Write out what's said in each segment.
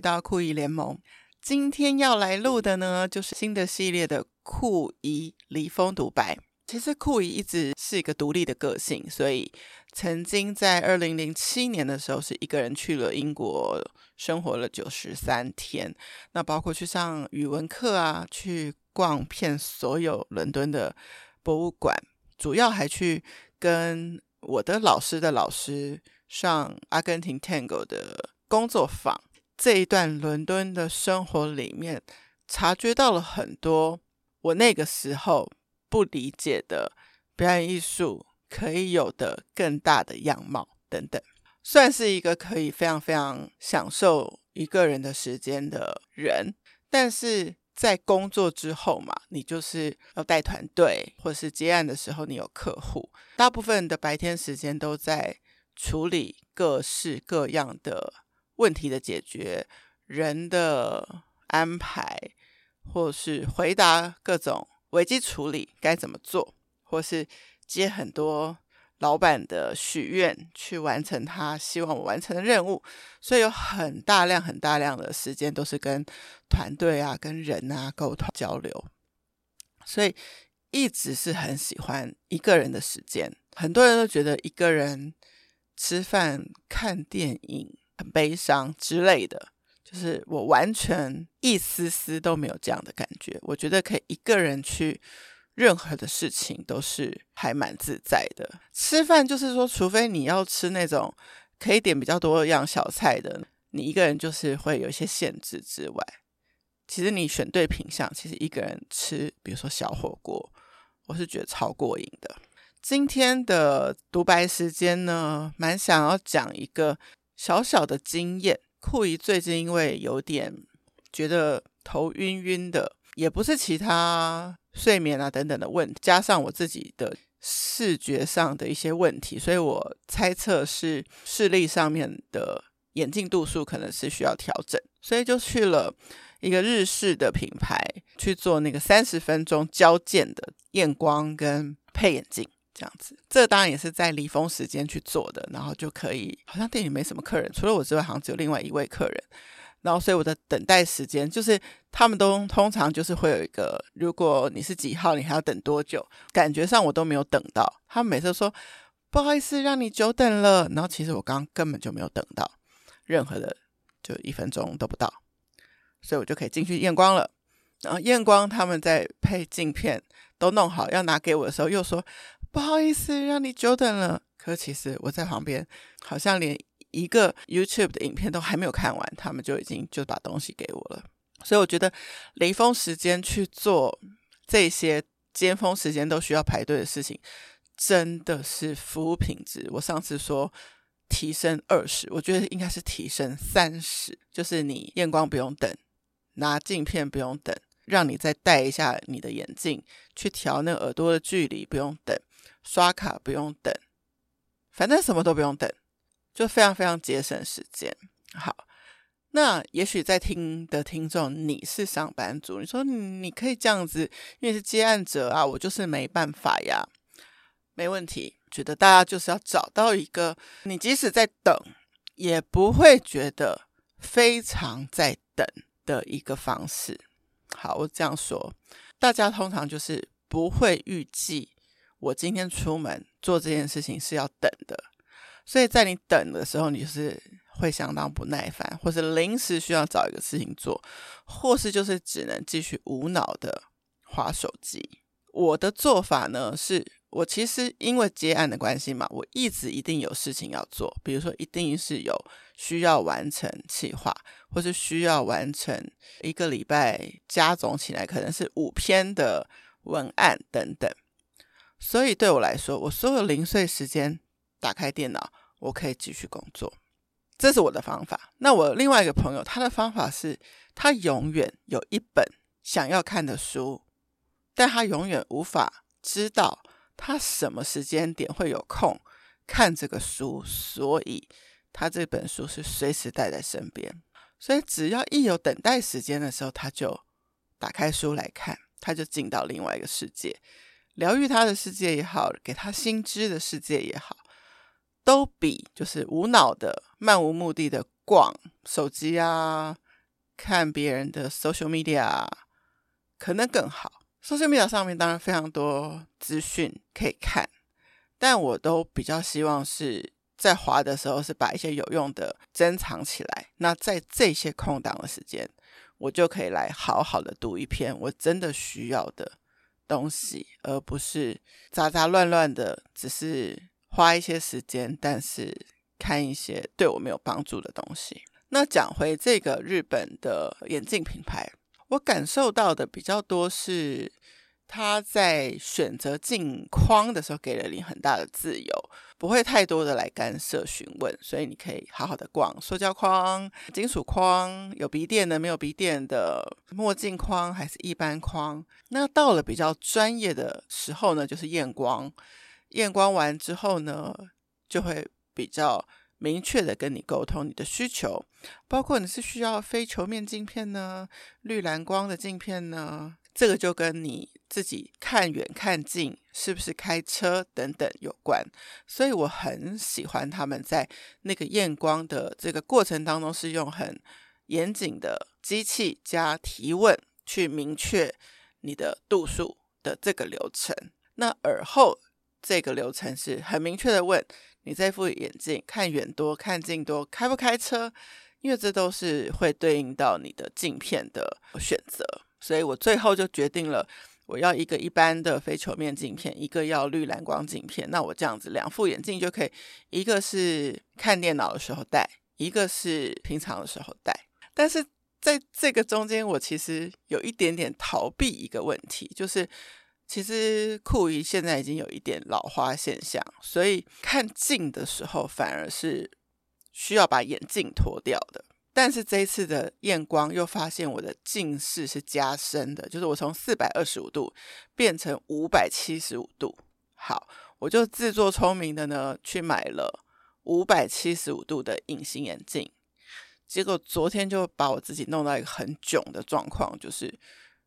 到酷姨联盟。今天要来录的呢，就是新的系列的酷姨离峰独白。其实酷姨一直是一个独立的个性，所以曾经在二零零七年的时候，是一个人去了英国生活了九十三天。那包括去上语文课啊，去逛遍所有伦敦的博物馆，主要还去跟我的老师的老师上阿根廷 Tango 的。工作坊这一段伦敦的生活里面，察觉到了很多我那个时候不理解的表演艺术可以有的更大的样貌等等。算是一个可以非常非常享受一个人的时间的人，但是在工作之后嘛，你就是要带团队，或是接案的时候，你有客户，大部分的白天时间都在处理各式各样的。问题的解决，人的安排，或是回答各种危机处理该怎么做，或是接很多老板的许愿去完成他希望我完成的任务，所以有很大量很大量的时间都是跟团队啊、跟人啊沟通交流，所以一直是很喜欢一个人的时间。很多人都觉得一个人吃饭、看电影。很悲伤之类的，就是我完全一丝丝都没有这样的感觉。我觉得可以一个人去任何的事情都是还蛮自在的。吃饭就是说，除非你要吃那种可以点比较多样小菜的，你一个人就是会有一些限制之外，其实你选对品相，其实一个人吃，比如说小火锅，我是觉得超过瘾的。今天的独白时间呢，蛮想要讲一个。小小的经验，酷姨最近因为有点觉得头晕晕的，也不是其他睡眠啊等等的问题，加上我自己的视觉上的一些问题，所以我猜测是视力上面的眼镜度数可能是需要调整，所以就去了一个日式的品牌去做那个三十分钟交件的验光跟配眼镜。这样子，这当然也是在离峰时间去做的，然后就可以，好像店里没什么客人，除了我之外，好像只有另外一位客人。然后，所以我的等待时间就是，他们都通常就是会有一个，如果你是几号，你还要等多久？感觉上我都没有等到，他们每次说不好意思，让你久等了。然后其实我刚根本就没有等到任何的，就一分钟都不到，所以我就可以进去验光了。然后验光，他们在配镜片都弄好要拿给我的时候，又说。不好意思，让你久等了。可其实我在旁边，好像连一个 YouTube 的影片都还没有看完，他们就已经就把东西给我了。所以我觉得雷锋时间去做这些尖峰时间都需要排队的事情，真的是服务品质。我上次说提升二十，我觉得应该是提升三十，就是你验光不用等，拿镜片不用等，让你再戴一下你的眼镜去调那耳朵的距离，不用等。刷卡不用等，反正什么都不用等，就非常非常节省时间。好，那也许在听的听众，你是上班族，你说你可以这样子，因为是接案者啊，我就是没办法呀。没问题，觉得大家就是要找到一个，你即使在等，也不会觉得非常在等的一个方式。好，我这样说，大家通常就是不会预计。我今天出门做这件事情是要等的，所以在你等的时候，你是会相当不耐烦，或是临时需要找一个事情做，或是就是只能继续无脑的划手机。我的做法呢，是我其实因为接案的关系嘛，我一直一定有事情要做，比如说一定是有需要完成企划，或是需要完成一个礼拜加总起来可能是五篇的文案等等。所以对我来说，我所有零碎时间打开电脑，我可以继续工作，这是我的方法。那我另外一个朋友，他的方法是，他永远有一本想要看的书，但他永远无法知道他什么时间点会有空看这个书，所以他这本书是随时带在身边。所以只要一有等待时间的时候，他就打开书来看，他就进到另外一个世界。疗愈他的世界也好，给他新知的世界也好，都比就是无脑的、漫无目的的逛手机啊，看别人的 social media，可能更好。social media 上面当然非常多资讯可以看，但我都比较希望是在滑的时候是把一些有用的珍藏起来。那在这些空档的时间，我就可以来好好的读一篇我真的需要的东西，而不是杂杂乱乱的，只是花一些时间，但是看一些对我没有帮助的东西。那讲回这个日本的眼镜品牌。我感受到的比较多是，他在选择镜框的时候给了你很大的自由，不会太多的来干涉询问，所以你可以好好的逛塑胶框、金属框，有鼻垫的、没有鼻垫的，墨镜框还是一般框。那到了比较专业的时候呢，就是验光，验光完之后呢，就会比较。明确的跟你沟通你的需求，包括你是需要非球面镜片呢，绿蓝光的镜片呢，这个就跟你自己看远看近是不是开车等等有关。所以我很喜欢他们在那个验光的这个过程当中，是用很严谨的机器加提问去明确你的度数的这个流程。那耳后这个流程是很明确的问。你这副眼镜看远多看近多，开不开车？因为这都是会对应到你的镜片的选择，所以我最后就决定了，我要一个一般的非球面镜片，一个要绿蓝光镜片。那我这样子两副眼镜就可以，一个是看电脑的时候戴，一个是平常的时候戴。但是在这个中间，我其实有一点点逃避一个问题，就是。其实酷仪现在已经有一点老花现象，所以看近的时候反而是需要把眼镜脱掉的。但是这一次的验光又发现我的近视是加深的，就是我从四百二十五度变成五百七十五度。好，我就自作聪明的呢去买了五百七十五度的隐形眼镜，结果昨天就把我自己弄到一个很囧的状况，就是。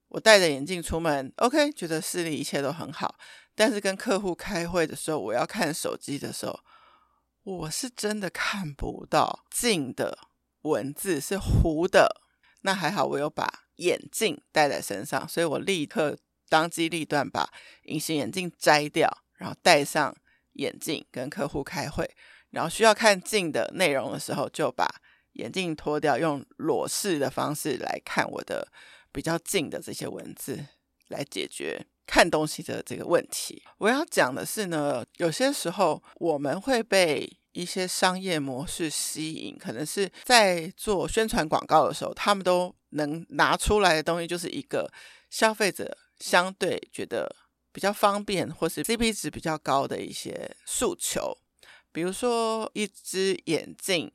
我戴着眼镜出门，OK，觉得视力一切都很好。但是跟客户开会的时候，我要看手机的时候，我是真的看不到近的文字，是糊的。那还好，我有把眼镜戴在身上，所以我立刻当机立断把隐形眼镜摘掉，然后戴上眼镜跟客户开会。然后需要看近的内容的时候，就把眼镜脱掉，用裸视的方式来看我的。比较近的这些文字来解决看东西的这个问题。我要讲的是呢，有些时候我们会被一些商业模式吸引，可能是在做宣传广告的时候，他们都能拿出来的东西就是一个消费者相对觉得比较方便或是 CP 值比较高的一些诉求，比如说一只眼镜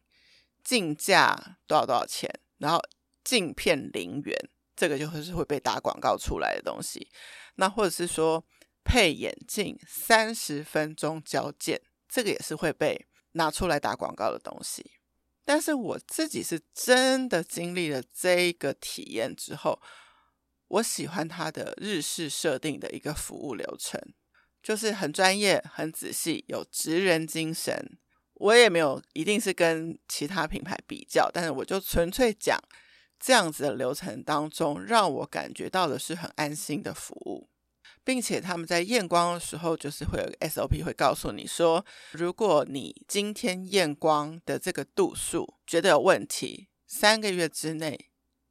镜价多少多少钱，然后镜片零元。这个就会是会被打广告出来的东西，那或者是说配眼镜三十分钟交件，这个也是会被拿出来打广告的东西。但是我自己是真的经历了这个体验之后，我喜欢它的日式设定的一个服务流程，就是很专业、很仔细、有职人精神。我也没有一定是跟其他品牌比较，但是我就纯粹讲。这样子的流程当中，让我感觉到的是很安心的服务，并且他们在验光的时候，就是会有 SOP 会告诉你说，如果你今天验光的这个度数觉得有问题，三个月之内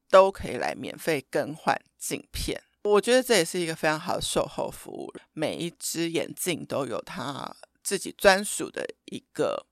都可以来免费更换镜片。我觉得这也是一个非常好的售后服务。每一只眼镜都有它自己专属的一个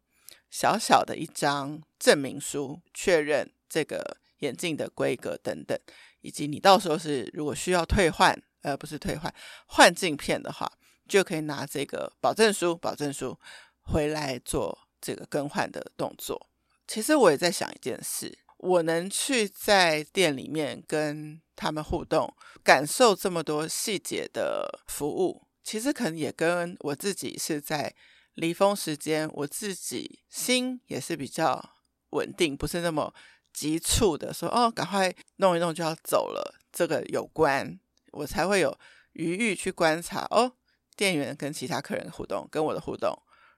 小小的一张证明书，确认这个。眼镜的规格等等，以及你到时候是如果需要退换，呃，不是退换，换镜片的话，就可以拿这个保证书、保证书回来做这个更换的动作。其实我也在想一件事，我能去在店里面跟他们互动，感受这么多细节的服务，其实可能也跟我自己是在离峰时间，我自己心也是比较稳定，不是那么。急促的说：“哦，赶快弄一弄就要走了。”这个有关，我才会有余裕去观察哦，店员跟其他客人互动，跟我的互动，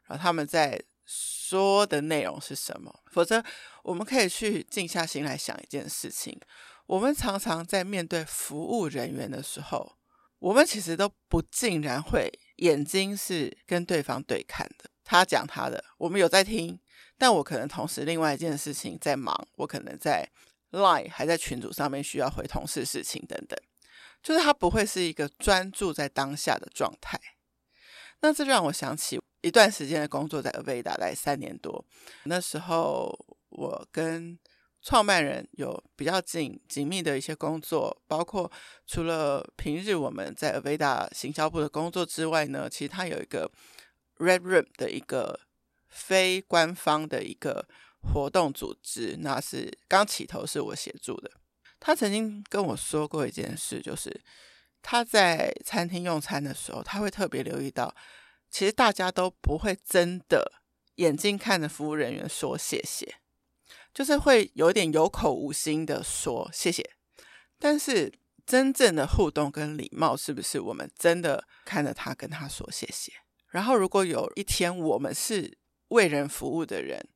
然后他们在说的内容是什么。否则，我们可以去静下心来想一件事情：我们常常在面对服务人员的时候，我们其实都不尽然会眼睛是跟对方对看的。他讲他的，我们有在听，但我可能同时另外一件事情在忙，我可能在 Line 还在群组上面需要回同事事情等等，就是他不会是一个专注在当下的状态。那这让我想起一段时间的工作，在 Aveda 大概三年多，那时候我跟创办人有比较紧紧密的一些工作，包括除了平日我们在 Aveda 行销部的工作之外呢，其实他有一个 Red Room 的一个非官方的一个活动组织，那是刚起头是我协助的。他曾经跟我说过一件事，就是他在餐厅用餐的时候，他会特别留意到，其实大家都不会真的眼睛看着服务人员说谢谢，就是会有点有口无心的说谢谢。但是真正的互动跟礼貌，是不是我们真的看着他跟他说谢谢？然后，如果有一天我们是为人服务的人，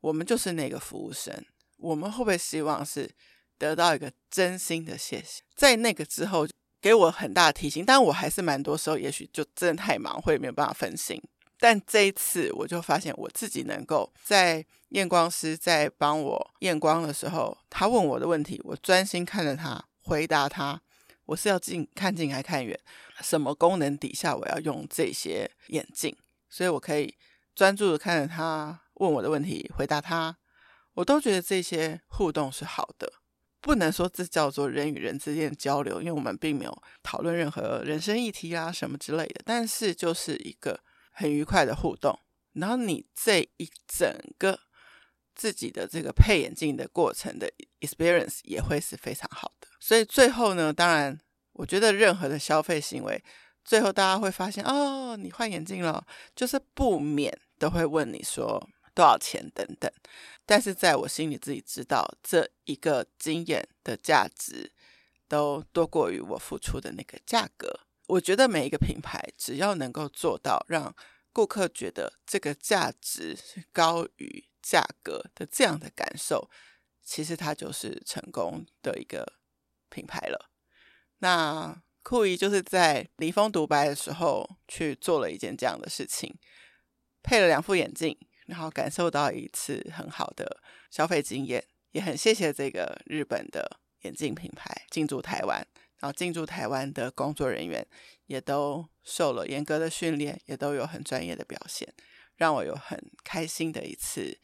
我们就是那个服务生，我们会不会希望是得到一个真心的谢谢？在那个之后，给我很大的提醒。但我还是蛮多时候，也许就真的太忙，会没有办法分心。但这一次，我就发现我自己能够在验光师在帮我验光的时候，他问我的问题，我专心看着他，回答他。我是要近看近还看远？什么功能底下我要用这些眼镜？所以我可以专注的看着他问我的问题，回答他。我都觉得这些互动是好的，不能说这叫做人与人之间的交流，因为我们并没有讨论任何人生议题啊什么之类的。但是就是一个很愉快的互动，然后你这一整个自己的这个配眼镜的过程的 experience 也会是非常好的。所以最后呢，当然，我觉得任何的消费行为，最后大家会发现，哦，你换眼镜了，就是不免都会问你说多少钱等等。但是在我心里自己知道，这一个经验的价值都多过于我付出的那个价格。我觉得每一个品牌只要能够做到让顾客觉得这个价值是高于价格的这样的感受，其实它就是成功的一个。品牌了，那酷姨就是在离峰独白的时候去做了一件这样的事情，配了两副眼镜，然后感受到一次很好的消费经验，也很谢谢这个日本的眼镜品牌进驻台湾，然后进驻台湾的工作人员也都受了严格的训练，也都有很专业的表现，让我有很开心的一次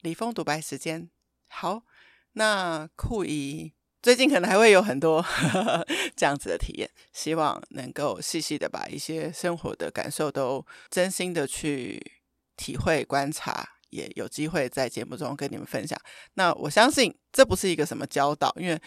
离峰独白时间。好，那酷姨。最近可能还会有很多呵 呵这样子的体验，希望能够细细的把一些生活的感受都真心的去体会观察，也有机会在节目中跟你们分享。那我相信这不是一个什么教导，因为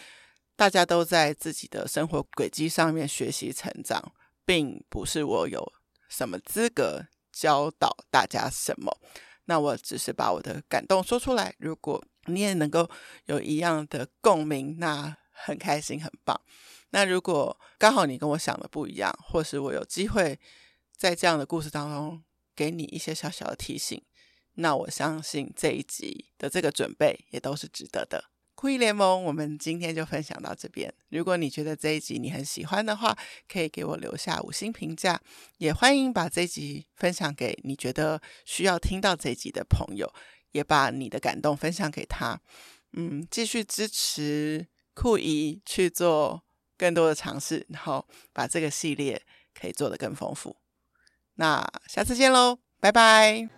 大家都在自己的生活轨迹上面学习成长，并不是我有什么资格教导大家什么。那我只是把我的感动说出来，如果你也能够有一样的共鸣，那很开心，很棒。那如果刚好你跟我想的不一样，或是我有机会在这样的故事当中给你一些小小的提醒，那我相信这一集的这个准备也都是值得的。酷姨联盟，我们今天就分享到这边。如果你觉得这一集你很喜欢的话，可以给我留下五星评价，也欢迎把这一集分享给你觉得需要听到这一集的朋友，也把你的感动分享给他。嗯，继续支持酷姨去做更多的尝试，然后把这个系列可以做得更丰富。那下次见喽，拜拜。